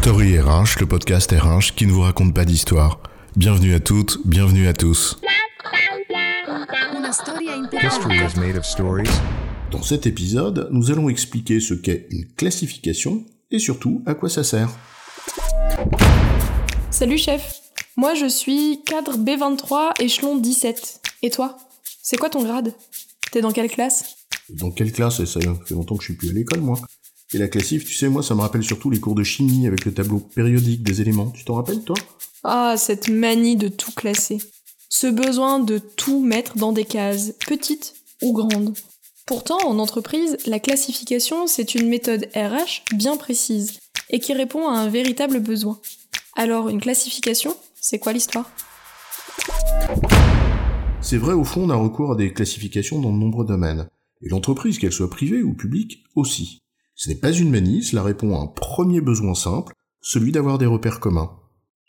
Story RH, le podcast RH qui ne vous raconte pas d'histoire. Bienvenue à toutes, bienvenue à tous. History is made of stories. Dans cet épisode, nous allons expliquer ce qu'est une classification et surtout à quoi ça sert. Salut chef, moi je suis cadre B23 échelon 17. Et toi? C'est quoi ton grade? T'es dans quelle classe? Dans quelle classe? Ça fait longtemps que je suis plus à l'école moi. Et la classif, tu sais, moi ça me rappelle surtout les cours de chimie avec le tableau périodique des éléments. Tu t'en rappelles toi? Ah, cette manie de tout classer. Ce besoin de tout mettre dans des cases, petites ou grandes. Pourtant, en entreprise, la classification, c'est une méthode RH bien précise et qui répond à un véritable besoin. Alors, une classification, c'est quoi l'histoire? C'est vrai, au fond, on a recours à des classifications dans de nombreux domaines. Et l'entreprise, qu'elle soit privée ou publique, aussi. Ce n'est pas une manie, cela répond à un premier besoin simple, celui d'avoir des repères communs.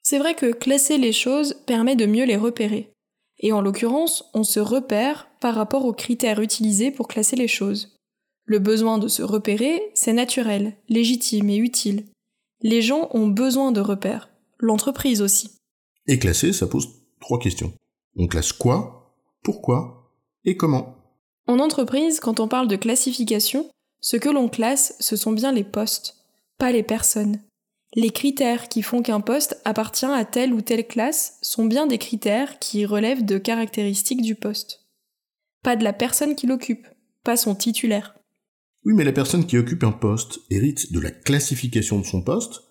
C'est vrai que classer les choses permet de mieux les repérer. Et en l'occurrence, on se repère par rapport aux critères utilisés pour classer les choses. Le besoin de se repérer, c'est naturel, légitime et utile. Les gens ont besoin de repères, l'entreprise aussi. Et classer, ça pose trois questions. On classe quoi Pourquoi Et comment? En entreprise, quand on parle de classification, ce que l'on classe, ce sont bien les postes, pas les personnes. Les critères qui font qu'un poste appartient à telle ou telle classe sont bien des critères qui relèvent de caractéristiques du poste. Pas de la personne qui l'occupe, pas son titulaire. Oui, mais la personne qui occupe un poste hérite de la classification de son poste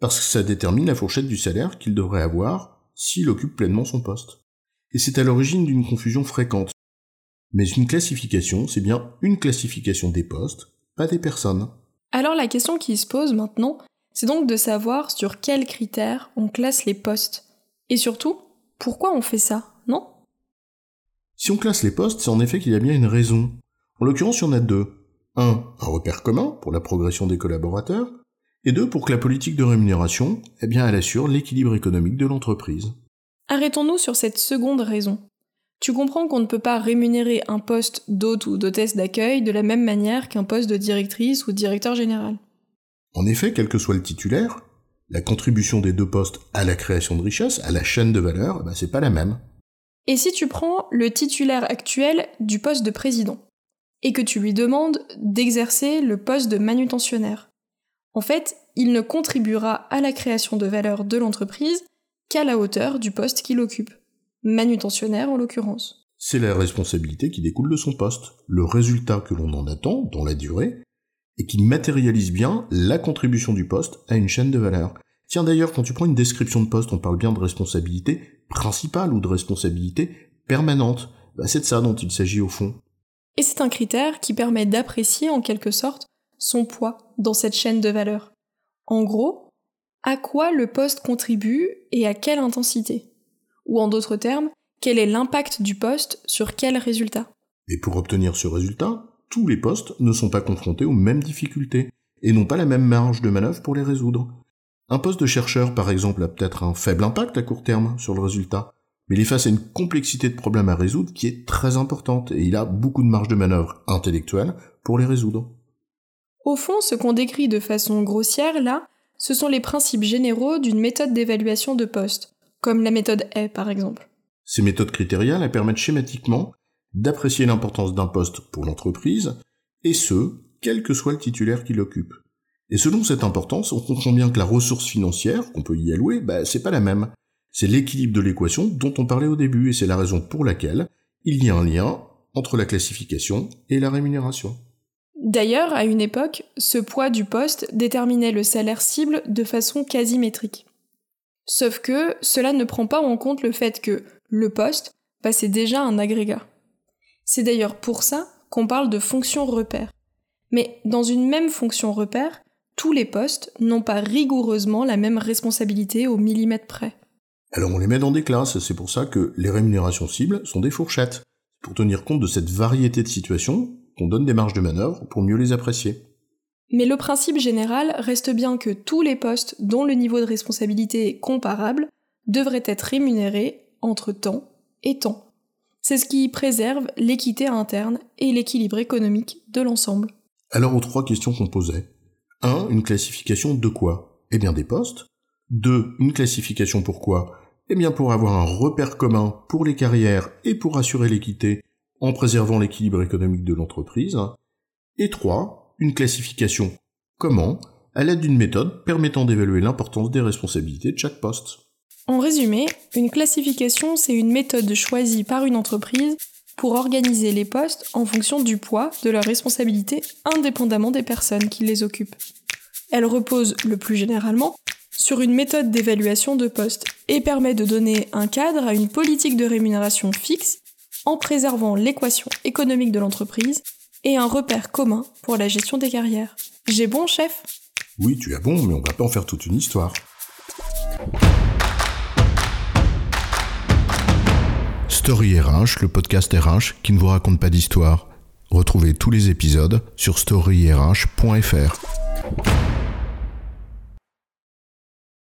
parce que ça détermine la fourchette du salaire qu'il devrait avoir s'il occupe pleinement son poste. Et c'est à l'origine d'une confusion fréquente. Mais une classification, c'est bien une classification des postes pas des personnes. Alors la question qui se pose maintenant, c'est donc de savoir sur quels critères on classe les postes. Et surtout, pourquoi on fait ça, non? Si on classe les postes, c'est en effet qu'il y a bien une raison. En l'occurrence, il y en a deux. Un, un repère commun pour la progression des collaborateurs, et deux, pour que la politique de rémunération, eh bien, elle assure l'équilibre économique de l'entreprise. Arrêtons-nous sur cette seconde raison. Tu comprends qu'on ne peut pas rémunérer un poste d'hôte ou d'hôtesse d'accueil de la même manière qu'un poste de directrice ou directeur général. En effet, quel que soit le titulaire, la contribution des deux postes à la création de richesse, à la chaîne de valeur, eh ben, c'est pas la même. Et si tu prends le titulaire actuel du poste de président, et que tu lui demandes d'exercer le poste de manutentionnaire, en fait, il ne contribuera à la création de valeur de l'entreprise qu'à la hauteur du poste qu'il occupe manutentionnaire en l'occurrence. C'est la responsabilité qui découle de son poste, le résultat que l'on en attend dans la durée, et qui matérialise bien la contribution du poste à une chaîne de valeur. Tiens d'ailleurs, quand tu prends une description de poste, on parle bien de responsabilité principale ou de responsabilité permanente. Bah, c'est de ça dont il s'agit au fond. Et c'est un critère qui permet d'apprécier en quelque sorte son poids dans cette chaîne de valeur. En gros, à quoi le poste contribue et à quelle intensité? Ou en d'autres termes, quel est l'impact du poste sur quel résultat? Et pour obtenir ce résultat, tous les postes ne sont pas confrontés aux mêmes difficultés et n'ont pas la même marge de manœuvre pour les résoudre. Un poste de chercheur, par exemple, a peut-être un faible impact à court terme sur le résultat, mais il est face à une complexité de problèmes à résoudre qui est très importante et il a beaucoup de marge de manœuvre intellectuelle pour les résoudre. Au fond, ce qu'on décrit de façon grossière là, ce sont les principes généraux d'une méthode d'évaluation de poste, comme la méthode est par exemple. Ces méthodes critériales permettent schématiquement d'apprécier l'importance d'un poste pour l'entreprise, et ce, quel que soit le titulaire qui l'occupe. Et selon cette importance, on comprend bien que la ressource financière qu'on peut y allouer, bah, c'est pas la même. C'est l'équilibre de l'équation dont on parlait au début, et c'est la raison pour laquelle il y a un lien entre la classification et la rémunération. D'ailleurs, à une époque, ce poids du poste déterminait le salaire cible de façon quasi métrique. Sauf que cela ne prend pas en compte le fait que le poste, bah, c'est déjà un agrégat. C'est d'ailleurs pour ça qu'on parle de fonction repère. Mais dans une même fonction repère, tous les postes n'ont pas rigoureusement la même responsabilité au millimètre près. Alors on les met dans des classes, c'est pour ça que les rémunérations cibles sont des fourchettes, pour tenir compte de cette variété de situations qu'on donne des marges de manœuvre pour mieux les apprécier. Mais le principe général reste bien que tous les postes dont le niveau de responsabilité est comparable devraient être rémunérés entre temps et temps. C'est ce qui préserve l'équité interne et l'équilibre économique de l'ensemble. Alors aux trois questions qu'on posait. 1. Une classification de quoi? Eh bien des postes. 2. Une classification pourquoi Eh bien pour avoir un repère commun pour les carrières et pour assurer l'équité en préservant l'équilibre économique de l'entreprise. Et 3. Une classification comment à l'aide d'une méthode permettant d'évaluer l'importance des responsabilités de chaque poste. En résumé, une classification, c'est une méthode choisie par une entreprise pour organiser les postes en fonction du poids de leurs responsabilités indépendamment des personnes qui les occupent. Elle repose le plus généralement sur une méthode d'évaluation de postes et permet de donner un cadre à une politique de rémunération fixe en préservant l'équation économique de l'entreprise et un repère commun pour la gestion des carrières. J'ai bon, chef? Oui, tu as bon, mais on va pas en faire toute une histoire. Story RH, le podcast RH qui ne vous raconte pas d'histoire. Retrouvez tous les épisodes sur storyrh.fr.